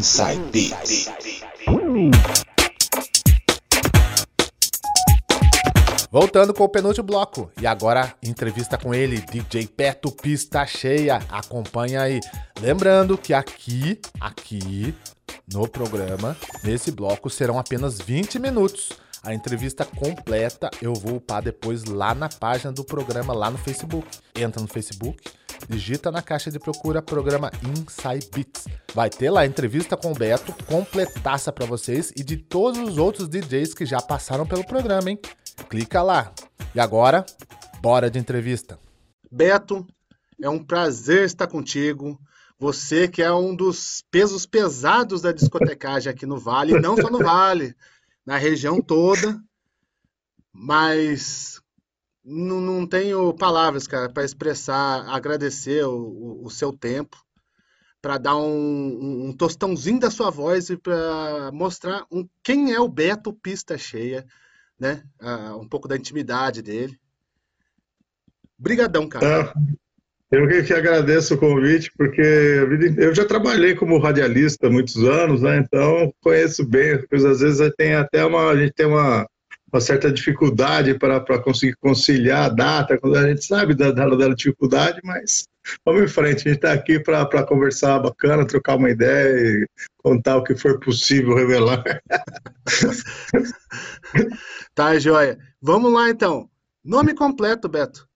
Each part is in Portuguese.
Inside Beats. Voltando com o penúltimo bloco. E agora, entrevista com ele, DJ Peto Pista Cheia. Acompanha aí. Lembrando que aqui, aqui no programa, nesse bloco, serão apenas 20 minutos. A entrevista completa eu vou upar depois lá na página do programa, lá no Facebook. Entra no Facebook, digita na caixa de procura programa Inside Beats. Vai ter lá a entrevista com o Beto, completaça para vocês e de todos os outros DJs que já passaram pelo programa, hein? Clica lá. E agora, bora de entrevista. Beto, é um prazer estar contigo. Você que é um dos pesos pesados da discotecagem aqui no Vale, e não só no Vale, na região toda. Mas não, não tenho palavras, cara, para expressar, agradecer o, o, seu tempo, para dar um, um, tostãozinho da sua voz e para mostrar um, quem é o Beto Pista Cheia né? Uh, um pouco da intimidade dele. Brigadão, cara. É, eu que agradeço o convite, porque eu já trabalhei como radialista muitos anos, né? Então conheço bem, porque às vezes tem até uma, a gente tem uma, uma certa dificuldade para conseguir conciliar a data, quando a gente sabe da, da, da dificuldade, mas vamos em frente, a gente está aqui para conversar bacana, trocar uma ideia e contar o que for possível revelar. tá, joia. Vamos lá então. Nome completo, Beto.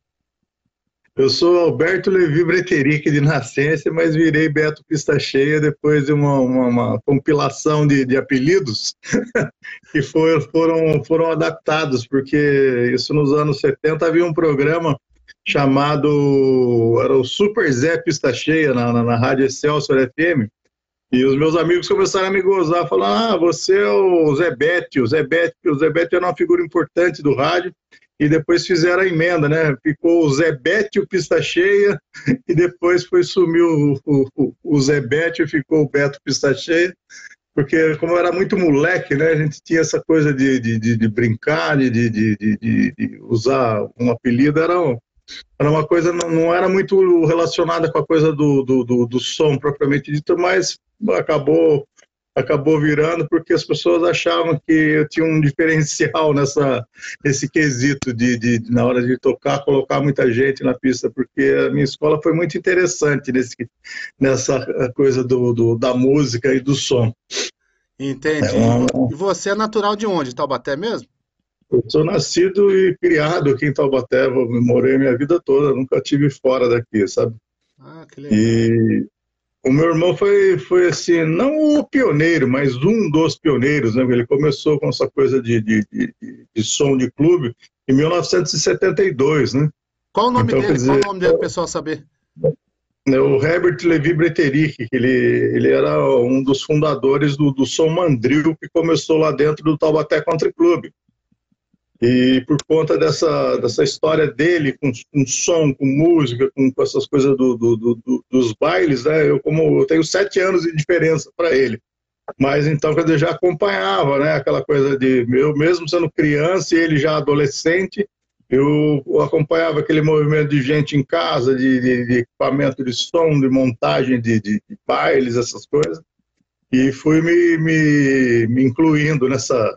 Eu sou Alberto Levi Breterique de nascença, mas virei Beto Pista Cheia depois de uma, uma, uma compilação de, de apelidos que for, foram, foram adaptados, porque isso nos anos 70 havia um programa chamado era o Super Zé Pista Cheia na, na, na Rádio Excelsior FM, e os meus amigos começaram a me gozar, falando: Ah, você é o Zé Bete, o Zé Bete, o Zé Bete era uma figura importante do rádio, e depois fizeram a emenda, né? Ficou o Zé Bete, o Pista Cheia, e depois foi sumiu o, o, o Zé Bete, ficou o Beto Pista Cheia, porque como eu era muito moleque, né? A gente tinha essa coisa de, de, de, de brincar, de, de, de, de, usar um apelido, era, um, era uma coisa, não, não era muito relacionada com a coisa do, do, do, do som propriamente dito, mas acabou acabou virando porque as pessoas achavam que eu tinha um diferencial nessa esse quesito de, de, na hora de tocar colocar muita gente na pista porque a minha escola foi muito interessante nesse nessa coisa do, do da música e do som. Entendi. É uma... e você é natural de onde? Taubaté mesmo? Eu sou nascido e criado aqui em Taubaté morei minha vida toda nunca tive fora daqui sabe? Ah, que legal. E o meu irmão foi, foi assim, não o pioneiro, mas um dos pioneiros, né? Ele começou com essa coisa de, de, de, de som de clube em 1972, né? Qual o nome então, dele? Dizer, Qual o nome dele, para o pessoal saber? É o Herbert Levi Breterick, ele, ele era um dos fundadores do, do Som Mandril, que começou lá dentro do Taubaté Country Club. E por conta dessa, dessa história dele, com, com som, com música, com, com essas coisas do, do, do, dos bailes, né? Eu, como eu tenho sete anos de diferença para ele. Mas então, dizer, já acompanhava, né? Aquela coisa de. Eu, mesmo sendo criança e ele já adolescente, eu acompanhava aquele movimento de gente em casa, de, de, de equipamento de som, de montagem de, de, de, bailes, essas coisas. E fui me, me, me incluindo nessa,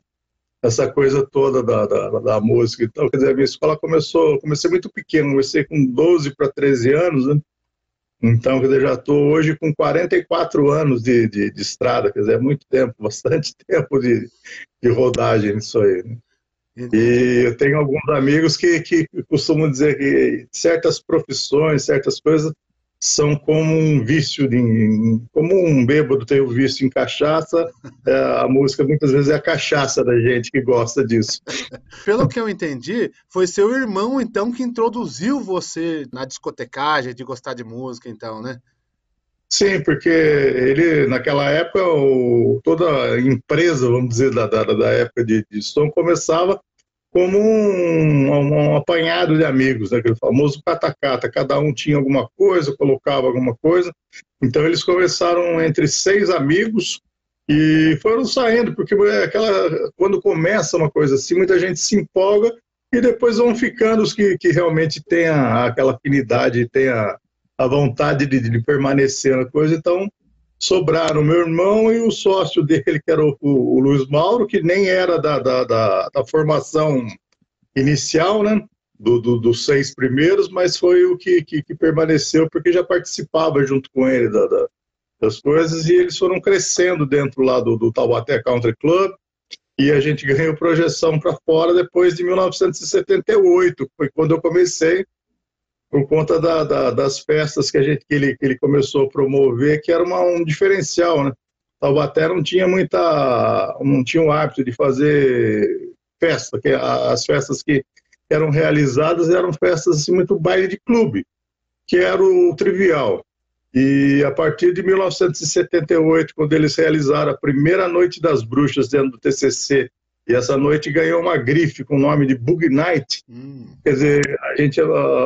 essa coisa toda da, da, da, música e tal. Quer dizer, a minha escola começou, comecei muito pequeno, comecei com 12 para 13 anos, né? Então, quer dizer, já estou hoje com 44 anos de, de, de, estrada, quer dizer, é muito tempo, bastante tempo de, de rodagem nisso aí. Né? E eu tenho alguns amigos que, que costumam dizer que certas profissões, certas coisas, são como um vício, de, como um bêbado tem o vício em cachaça, é, a música muitas vezes é a cachaça da gente que gosta disso. Pelo que eu entendi, foi seu irmão então que introduziu você na discotecagem, de gostar de música, então, né? Sim, porque ele, naquela época, o, toda empresa, vamos dizer, da, da, da época de, de som começava como um, um, apanhado de amigos, né? aquele famoso catacata. Cada um tinha alguma coisa, colocava alguma coisa. Então eles começaram entre seis amigos e foram saindo, porque é aquela, quando começa uma coisa assim, muita gente se empolga e depois vão ficando os que, que realmente têm aquela afinidade, têm a, a vontade de, de permanecer na coisa. Então sobraram meu irmão e o sócio dele, que era o, o, Luiz Mauro, que nem era da, da, da, da formação inicial, né? Do, do, dos seis primeiros, mas foi o que, que, que, permaneceu, porque já participava junto com ele da, da, das coisas, e eles foram crescendo dentro lá do, do Taubaté Country Club, e a gente ganhou projeção para fora depois de 1978, foi quando eu comecei, por conta da, da, das festas que, a gente, que, ele, que ele começou a promover, que era uma, um diferencial, né? Taubaté não tinha muita, não tinha o hábito de fazer festa, que as festas que eram realizadas eram festas assim, muito baile de clube, que era o trivial. E a partir de 1978, quando eles realizaram a primeira Noite das Bruxas dentro do TCC, e essa noite ganhou uma grife com o nome de Bug Night, hum. quer dizer, a gente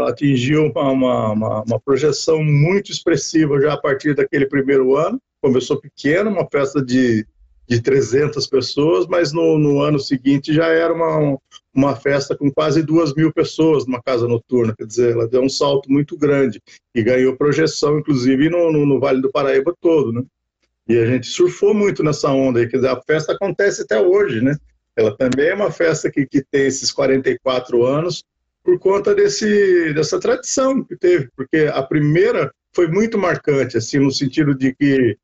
atingiu uma, uma, uma, projeção muito expressiva já a partir daquele primeiro ano. Começou pequeno, uma festa de de 300 pessoas, mas no, no, ano seguinte já era uma, uma festa com quase duas mil pessoas numa casa noturna, quer dizer, ela deu um salto muito grande e ganhou projeção, inclusive, no, no, no Vale do Paraíba todo, né? E a gente surfou muito nessa onda aí, quer dizer, a festa acontece até hoje, né? Ela também é uma festa que, que tem esses 44 anos por conta desse, dessa tradição que teve, porque a primeira foi muito marcante, assim, no sentido de que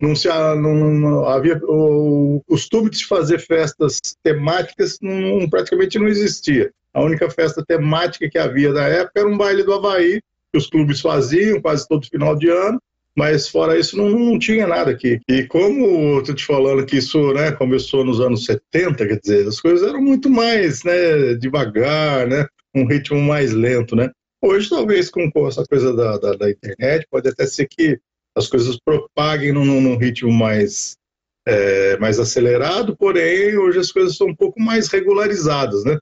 não, se, não, não havia o costume de se fazer festas temáticas não, praticamente não existia. A única festa temática que havia na época era um baile do Havaí, que os clubes faziam quase todo final de ano, mas fora isso não, não tinha nada aqui. E como estou te falando que isso né, começou nos anos 70, quer dizer, as coisas eram muito mais né, devagar, né, um ritmo mais lento. Né? Hoje, talvez com essa coisa da, da, da internet, pode até ser que as coisas propaguem num, num ritmo mais, é, mais acelerado, porém, hoje as coisas são um pouco mais regularizadas, né?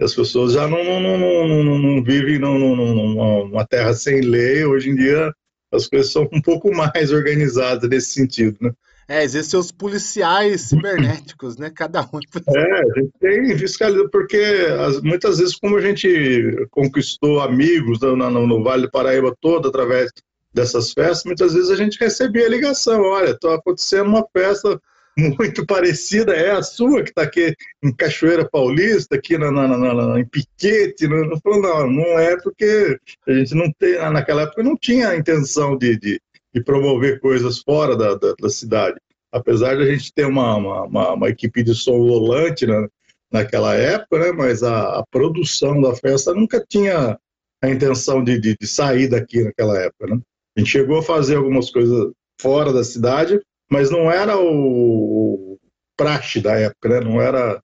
As pessoas já não, não, não, não, não vivem numa terra sem lei, hoje em dia as coisas são um pouco mais organizadas nesse sentido, né? É, existem os policiais cibernéticos, né? Cada um. É, a gente tem fiscalização, porque as, muitas vezes, como a gente conquistou amigos no, no, no Vale do Paraíba todo através dessas festas, muitas vezes a gente recebia ligação, olha, está acontecendo uma festa muito parecida, é a sua que está aqui em Cachoeira Paulista, aqui na, na, na, em Piquete, não, não, não, é porque a gente não tem, naquela época não tinha a intenção de, de, de promover coisas fora da, da, da, cidade, apesar de a gente ter uma, uma, uma, uma equipe de som volante na, naquela época, né, mas a, a, produção da festa nunca tinha a intenção de, de, de sair daqui naquela época, né? A gente chegou a fazer algumas coisas fora da cidade, mas não era o praxe da época, né? Não era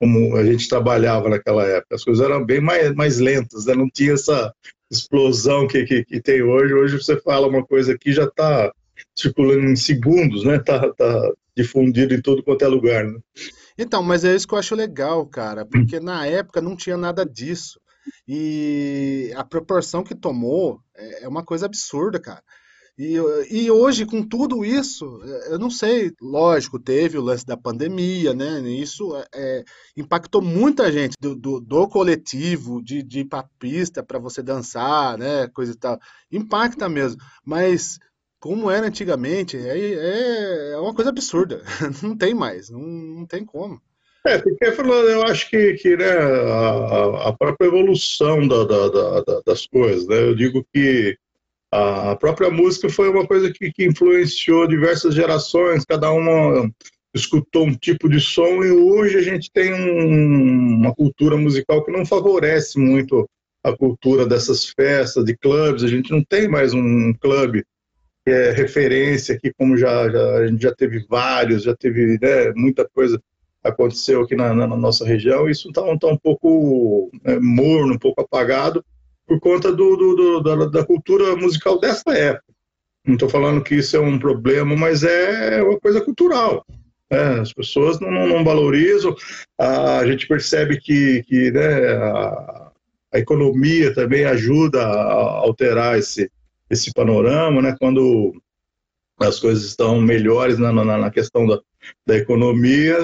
como a gente trabalhava naquela época. As coisas eram bem mais, mais lentas, né? Não tinha essa explosão que, que, que tem hoje. Hoje você fala uma coisa aqui já está circulando em segundos, né? Tá, tá difundido em todo quanto é lugar, né? Então, mas é isso que eu acho legal, cara, porque na época não tinha nada disso. E a proporção que tomou é, é uma coisa absurda, cara. E, e hoje, com tudo isso, é, eu não sei, lógico, teve o lance da pandemia, né? Isso é, é impactou muita gente do, do, do, coletivo, de, de ir pra pista para você dançar, né? Coisa e tal. Impacta mesmo. Mas como era antigamente, é, é uma coisa absurda. Não tem mais, não, não tem como. É, porque falando, eu acho que, que né, a, a própria evolução da, da, da, das coisas, né? Eu digo que a própria música foi uma coisa que, que influenciou diversas gerações, cada uma escutou um tipo de som e hoje a gente tem um, uma cultura musical que não favorece muito a cultura dessas festas, de clubes. A gente não tem mais um clube que é referência aqui, como já, já a gente já teve vários, já teve né, muita coisa aconteceu aqui na, na nossa região, isso está tá um pouco né, morno, um pouco apagado, por conta do, do, do da, da, cultura musical dessa época. Não estou falando que isso é um problema, mas é uma coisa cultural. Né? As pessoas não, não, valorizam, a gente percebe que, que né, a, a, economia também ajuda a alterar esse, esse panorama, né? quando as coisas estão melhores na, na, na questão da, da economia,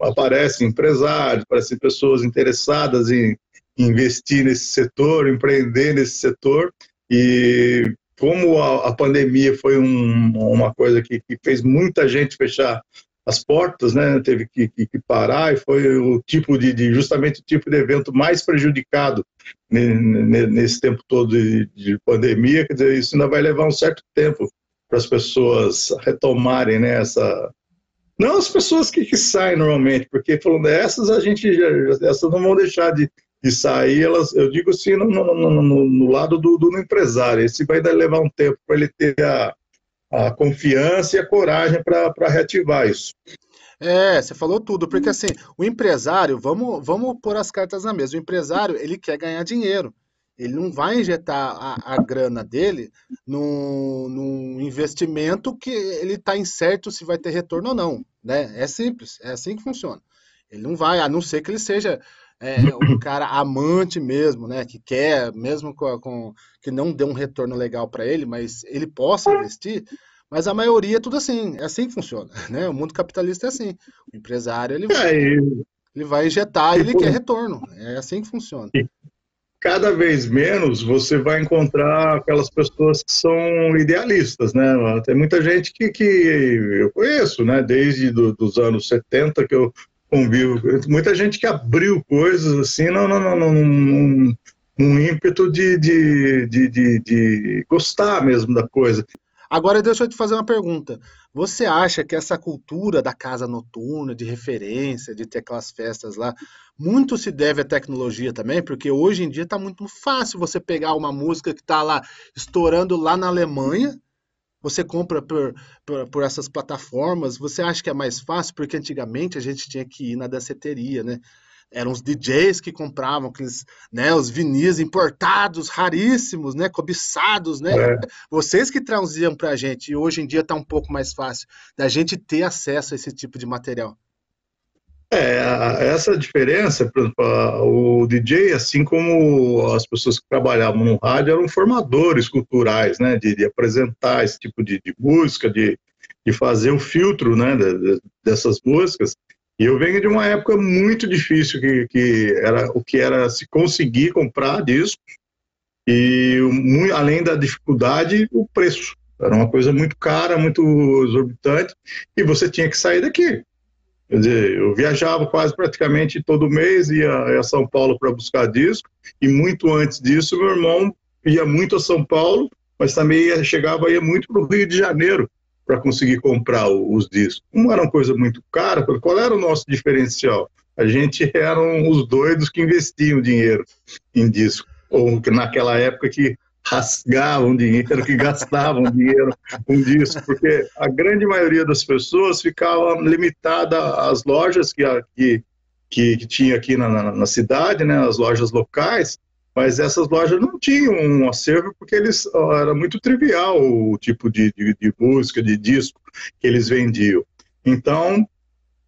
aparecem empresários, aparecem pessoas interessadas em investir nesse setor, empreender nesse setor, e como a, a pandemia foi um, uma coisa que, que, fez muita gente fechar as portas, né? Teve que, que, que parar e foi o tipo de, de, justamente o tipo de evento mais prejudicado nesse tempo todo de, de, pandemia. Quer dizer, isso ainda vai levar um certo tempo para as pessoas retomarem né, essa, não as pessoas que, que saem normalmente, porque falando dessas, a gente já, essas não vão deixar de, de sair, elas, eu digo assim, no, no, no, no lado do, do, empresário. Esse vai levar um tempo para ele ter a, a confiança e a coragem para reativar isso. É, você falou tudo, porque assim, o empresário, vamos, vamos pôr as cartas na mesa, o empresário, ele quer ganhar dinheiro. Ele não vai injetar a, a grana dele num, num, investimento que ele está incerto se vai ter retorno ou não. Né? É simples, é assim que funciona. Ele não vai, a não ser que ele seja é, um cara amante mesmo, né? Que quer, mesmo com, com que não dê um retorno legal para ele, mas ele possa investir. Mas a maioria é tudo assim, é assim que funciona, né? O mundo capitalista é assim. O empresário ele, é, ele vai injetar e ele quer retorno. É assim que funciona. Cada vez menos você vai encontrar aquelas pessoas que são idealistas, né? Tem muita gente que, que eu conheço, né? Desde do, dos anos 70 que eu convivo, muita gente que abriu coisas assim, não, não, não, não, num, num ímpeto de, de, de, de, de gostar mesmo da coisa. Agora deixa eu te fazer uma pergunta. Você acha que essa cultura da casa noturna, de referência, de ter aquelas festas lá, muito se deve à tecnologia também? Porque hoje em dia está muito fácil você pegar uma música que está lá estourando lá na Alemanha, você compra por, por, por, essas plataformas. Você acha que é mais fácil? Porque antigamente a gente tinha que ir na danceteria, né? eram os DJs que compravam aqueles, né, os vinis importados, raríssimos, né, cobiçados, né? É. Vocês que traziam para a gente, e hoje em dia está um pouco mais fácil da gente ter acesso a esse tipo de material. É, essa diferença, o DJ, assim como as pessoas que trabalhavam no rádio, eram formadores culturais, né, de, de apresentar esse tipo de, de música, de, de fazer o filtro, né, de, dessas músicas. E eu venho de uma época muito difícil, que, que era o que era se conseguir comprar disco, e muito, além da dificuldade, o preço. Era uma coisa muito cara, muito exorbitante, e você tinha que sair daqui. Quer dizer, eu viajava quase praticamente todo mês, ia a São Paulo para buscar disco, e muito antes disso, meu irmão ia muito a São Paulo, mas também ia, chegava ia muito para o Rio de Janeiro para conseguir comprar os discos. Como era uma coisa muito cara, qual era o nosso diferencial? A gente eram os doidos que investiam dinheiro em disco, ou que naquela época que rasgavam dinheiro, que gastavam dinheiro com disco, porque a grande maioria das pessoas ficava limitada às lojas que, que, que, que tinha aqui na, na, na cidade, né, as lojas locais, mas essas lojas não tinham um acervo porque eles era muito trivial o tipo de, de, de música, de disco que eles vendiam. Então,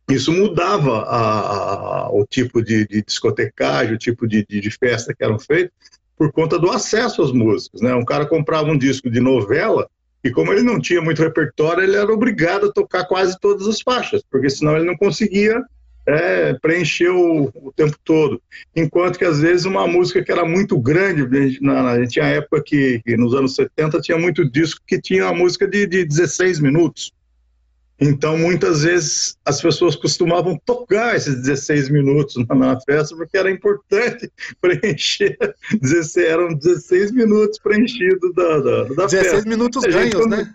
isso mudava a, a, o tipo de, de, discotecagem, o tipo de, de, festa que eram feitas, por conta do acesso às músicas. Né? Um cara comprava um disco de novela e, como ele não tinha muito repertório, ele era obrigado a tocar quase todas as faixas, porque senão ele não conseguia é, preencheu o, o, tempo todo. Enquanto que, às vezes, uma música que era muito grande, a gente, na, a gente tinha época que, que, nos anos 70, tinha muito disco que tinha uma música de, de 16 minutos. Então, muitas vezes, as pessoas costumavam tocar esses 16 minutos na, na festa, porque era importante preencher, 16, eram 16 minutos preenchidos da, da, da 16 festa. 16 minutos ganhos, né?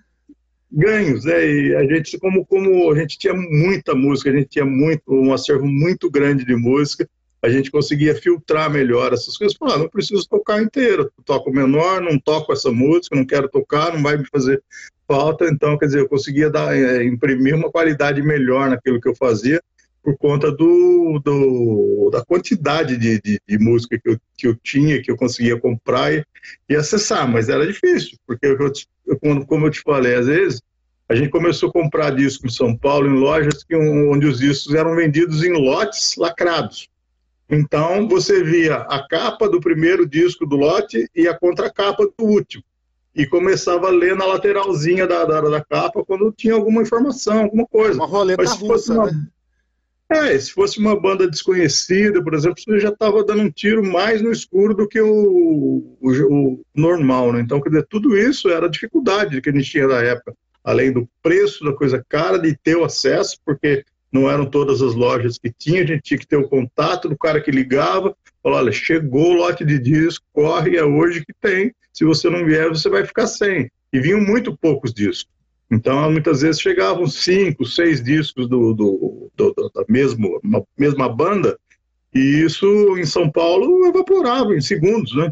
ganhos, né? E a gente, como, como a gente tinha muita música, a gente tinha muito, um acervo muito grande de música, a gente conseguia filtrar melhor essas coisas. Falar, ah, não preciso tocar inteira, toco menor, não toco essa música, não quero tocar, não vai me fazer falta. Então, quer dizer, eu conseguia dar, é, imprimir uma qualidade melhor naquilo que eu fazia por conta do, do da quantidade de, de, de, música que eu, que eu tinha, que eu conseguia comprar e, e acessar, mas era difícil, porque eu, eu, como eu te falei, às vezes a gente começou a comprar discos em São Paulo, em lojas que, onde os discos eram vendidos em lotes lacrados. Então, você via a capa do primeiro disco do lote e a contracapa do último. E começava a ler na lateralzinha da, da, da capa quando tinha alguma informação, alguma coisa. Uma roleta russa, uma... né? É, se fosse uma banda desconhecida, por exemplo, você já estava dando um tiro mais no escuro do que o, o, o, normal, né? Então, quer dizer, tudo isso era a dificuldade que a gente tinha na época. Além do preço da coisa cara, de ter o acesso, porque não eram todas as lojas que tinha, a gente tinha que ter o contato do cara que ligava, falar, olha, chegou o lote de disco, corre, é hoje que tem, se você não vier, você vai ficar sem. E vinham muito poucos discos. Então, muitas vezes chegavam cinco, seis discos do, do, do, da mesmo, mesma banda, e isso em São Paulo evaporava em segundos, né?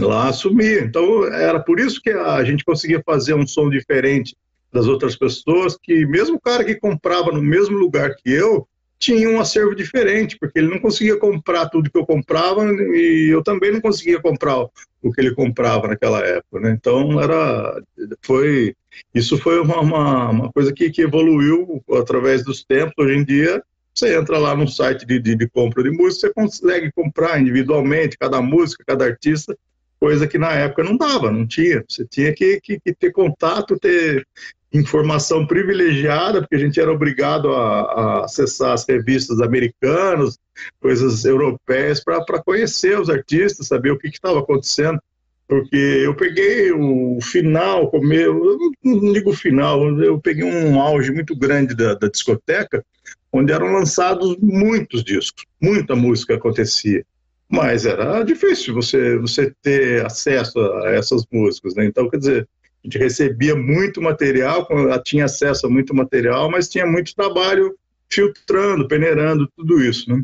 Lá sumia. Então, era por isso que a gente conseguia fazer um som diferente das outras pessoas, que mesmo o cara que comprava no mesmo lugar que eu, tinha um acervo diferente, porque ele não conseguia comprar tudo que eu comprava e eu também não conseguia comprar o que ele comprava naquela época, né? Então era, foi, isso foi uma, uma, uma coisa que, que, evoluiu através dos tempos. Hoje em dia você entra lá no site de, de, de compra de música, você consegue comprar individualmente cada música, cada artista, coisa que na época não dava, não tinha. Você tinha que, que, que ter contato, ter informação privilegiada, porque a gente era obrigado a, a acessar as revistas americanas, coisas europeias, para conhecer os artistas, saber o que estava acontecendo. Porque eu peguei o final, eu não digo final, eu peguei um auge muito grande da, da discoteca, onde eram lançados muitos discos, muita música acontecia mas era difícil você você ter acesso a essas músicas, né? Então, quer dizer, a gente recebia muito material, tinha acesso a muito material, mas tinha muito trabalho filtrando, peneirando tudo isso, né?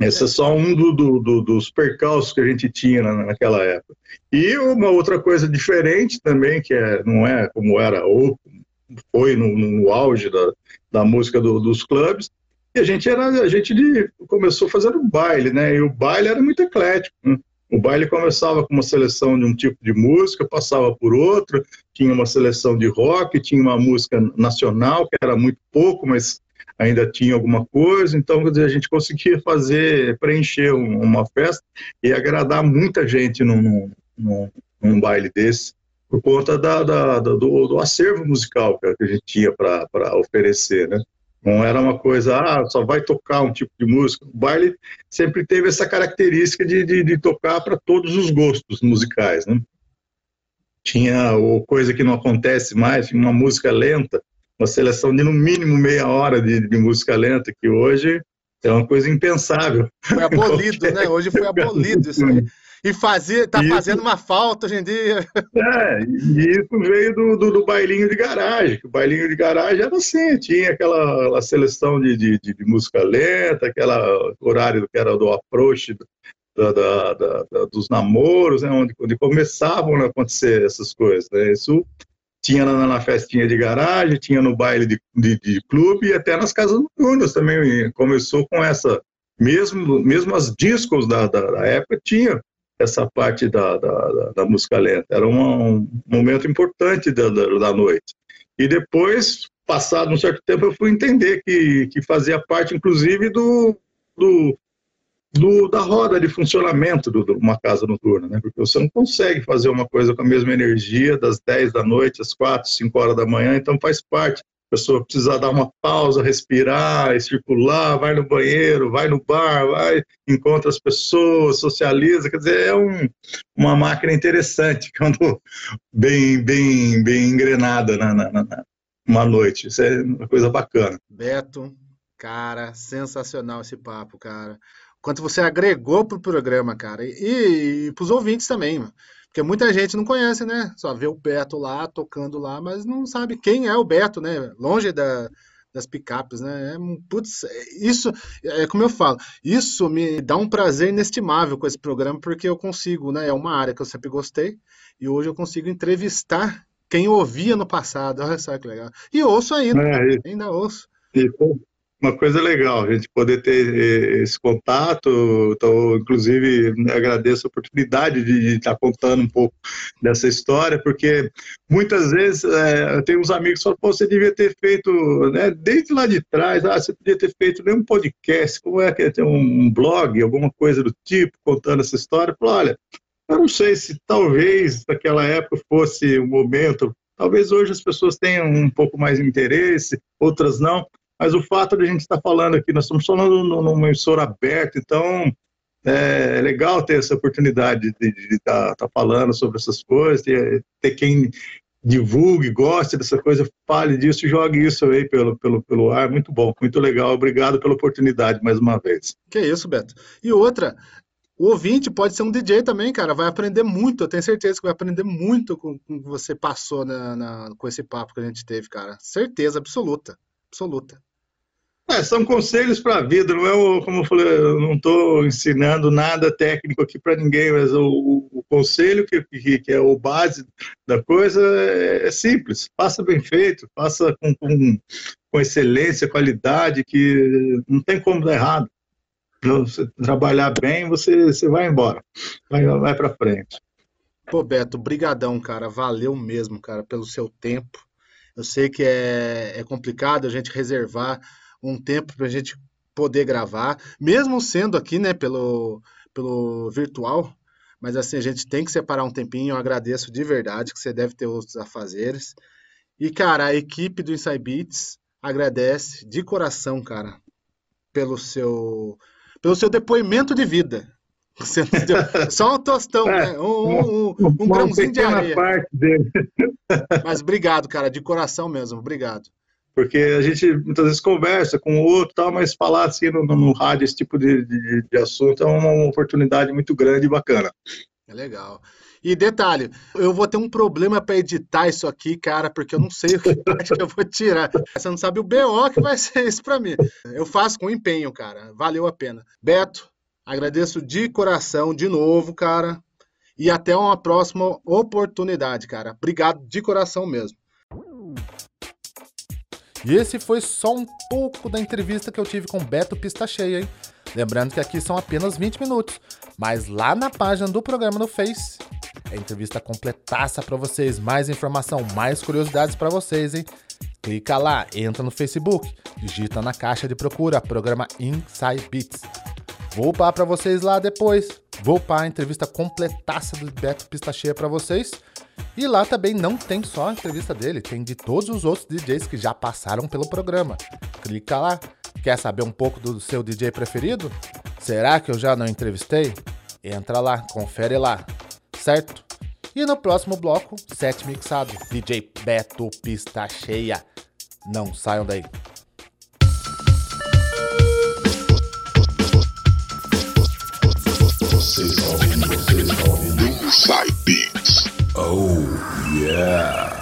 Esse é só um do, do, do, dos percalços que a gente tinha na, naquela época. E uma outra coisa diferente também, que é, não é como era ou foi no, no auge da, da música dos clubes, e a gente era a gente de, começou fazendo baile, né? E o baile era muito eclético. Né? O baile começava com uma seleção de um tipo de música, passava por outra, tinha uma seleção de rock, tinha uma música nacional, que era muito pouco, mas ainda tinha alguma coisa. Então, dizer, a gente conseguia fazer, preencher uma festa e agradar muita gente num, num, num baile desse, por conta da, da, do, do, acervo musical que a gente tinha para oferecer, né? Não era uma coisa, ah, só vai tocar um tipo de música. O baile sempre teve essa característica de, de, de tocar para todos os gostos musicais, né? Tinha ou coisa que não acontece mais, uma música lenta, uma seleção de no mínimo meia hora de, de música lenta, que hoje é uma coisa impensável. Foi abolido, né? Hoje foi abolido isso aí. E fazia, tá isso, fazendo uma falta hoje em dia. É, e isso veio do, do, do, bailinho de garagem. O bailinho de garagem era assim, tinha aquela, aquela seleção de, de, de, música lenta, aquela horário que era do approach da, da, da, dos namoros, né, onde, onde começavam a acontecer essas coisas. Né? Isso tinha na, na, festinha de garagem, tinha no baile de, de, de, clube e até nas casas noturnas também. Começou com essa, mesmo, mesmo as discos da, da, da época tinha essa parte da, da, da música lenta. Era um, um momento importante da, da, da, noite. E depois, passado um certo tempo, eu fui entender que, que fazia parte, inclusive, do, do, do da roda de funcionamento de uma casa noturna, né? Porque você não consegue fazer uma coisa com a mesma energia das 10 da noite às 4, 5 horas da manhã, então faz parte pessoa precisa dar uma pausa, respirar, circular, vai no banheiro, vai no bar, vai, encontra as pessoas, socializa, quer dizer, é um, uma máquina interessante, quando bem, bem, bem engrenada na, na, na, uma noite, isso é uma coisa bacana. Beto, cara, sensacional esse papo, cara. Quanto você agregou pro programa, cara, e, e pros ouvintes também, mano. Porque muita gente não conhece, né? Só vê o Beto lá, tocando lá, mas não sabe quem é o Beto, né? Longe da, das picapes, né? É, putz, isso, é como eu falo, isso me dá um prazer inestimável com esse programa, porque eu consigo, né? É uma área que eu sempre gostei, e hoje eu consigo entrevistar quem ouvia no passado. Olha só que legal. E ouço ainda, é, ainda ouço. E, uma coisa legal, a gente poder ter eh, esse contato. Então, inclusive, agradeço a oportunidade de, estar contando um pouco dessa história, porque muitas vezes é, eu tenho uns amigos que falam, Pô, você devia ter feito, né, desde lá de trás, ah, você podia ter feito nem um podcast, como é que é, ter um blog, alguma coisa do tipo, contando essa história. Eu falo, olha, eu não sei se talvez naquela época fosse o um momento, talvez hoje as pessoas tenham um pouco mais de interesse, outras não, Mas o fato de a gente estar falando aqui, nós estamos falando numa emissora aberta, então é legal ter essa oportunidade de estar tá, tá falando sobre essas coisas, ter, ter quem divulgue, goste dessa coisa, fale disso, jogue isso aí pelo, pelo, pelo ar. Muito bom, muito legal. Obrigado pela oportunidade mais uma vez. Que isso, Beto. E outra, o ouvinte pode ser um DJ também, cara. Vai aprender muito. Eu tenho certeza que vai aprender muito com, com o que você passou na, na, com esse papo que a gente teve, cara. Certeza absoluta. Absoluta. É, são conselhos para a vida, não é como eu falei, eu não estou ensinando nada técnico aqui para ninguém, mas o, o conselho que, que, que, é o base da coisa é, é simples, faça bem feito, faça com, com, com, excelência, qualidade, que não tem como dar errado. Você trabalhar bem, você, você vai embora, vai, vai para frente. Pô, Beto, brigadão, cara, valeu mesmo, cara, pelo seu tempo. Eu sei que é, é complicado a gente reservar um tempo para a gente poder gravar, mesmo sendo aqui, né, pelo, pelo virtual, mas assim, a gente tem que separar um tempinho, eu agradeço de verdade, que você deve ter outros afazeres. E, cara, a equipe do Inside Beats agradece de coração, cara, pelo seu, pelo seu depoimento de vida. Só um tostão, é, né? Um, um, um, um grãozinho de areia. Parte dele. Mas obrigado, cara, de coração mesmo, obrigado porque a gente muitas vezes conversa com o outro, tal, mas falar assim no, no rádio esse tipo de, de, de, assunto é uma oportunidade muito grande e bacana. É legal. E detalhe, eu vou ter um problema para editar isso aqui, cara, porque eu não sei o que eu vou tirar. Você não sabe o BO que vai ser isso para mim. Eu faço com empenho, cara. Valeu a pena. Beto, agradeço de coração de novo, cara. E até uma próxima oportunidade, cara. Obrigado de coração mesmo. E esse foi só um pouco da entrevista que eu tive com Beto Pista Cheia, hein? Lembrando que aqui são apenas 20 minutos, mas lá na página do programa no Face, é entrevista completaça para vocês, mais informação, mais curiosidades para vocês, hein? Clica lá, entra no Facebook, digita na caixa de procura programa Inside Beats. Vou upar para vocês lá depois. Vou upar a entrevista completaça do Beto Pista Cheia para vocês. E lá também não tem só a entrevista dele, tem de todos os outros DJs que já passaram pelo programa. Clica lá. Quer saber um pouco do seu DJ preferido? Será que eu já não entrevistei? Entra lá, confere lá, certo? E no próximo bloco, set mixado, DJ Beto Pista Cheia. Não saiam daí. Vocês ouvindo, vocês ouvindo Inside Beats. Oh, yeah.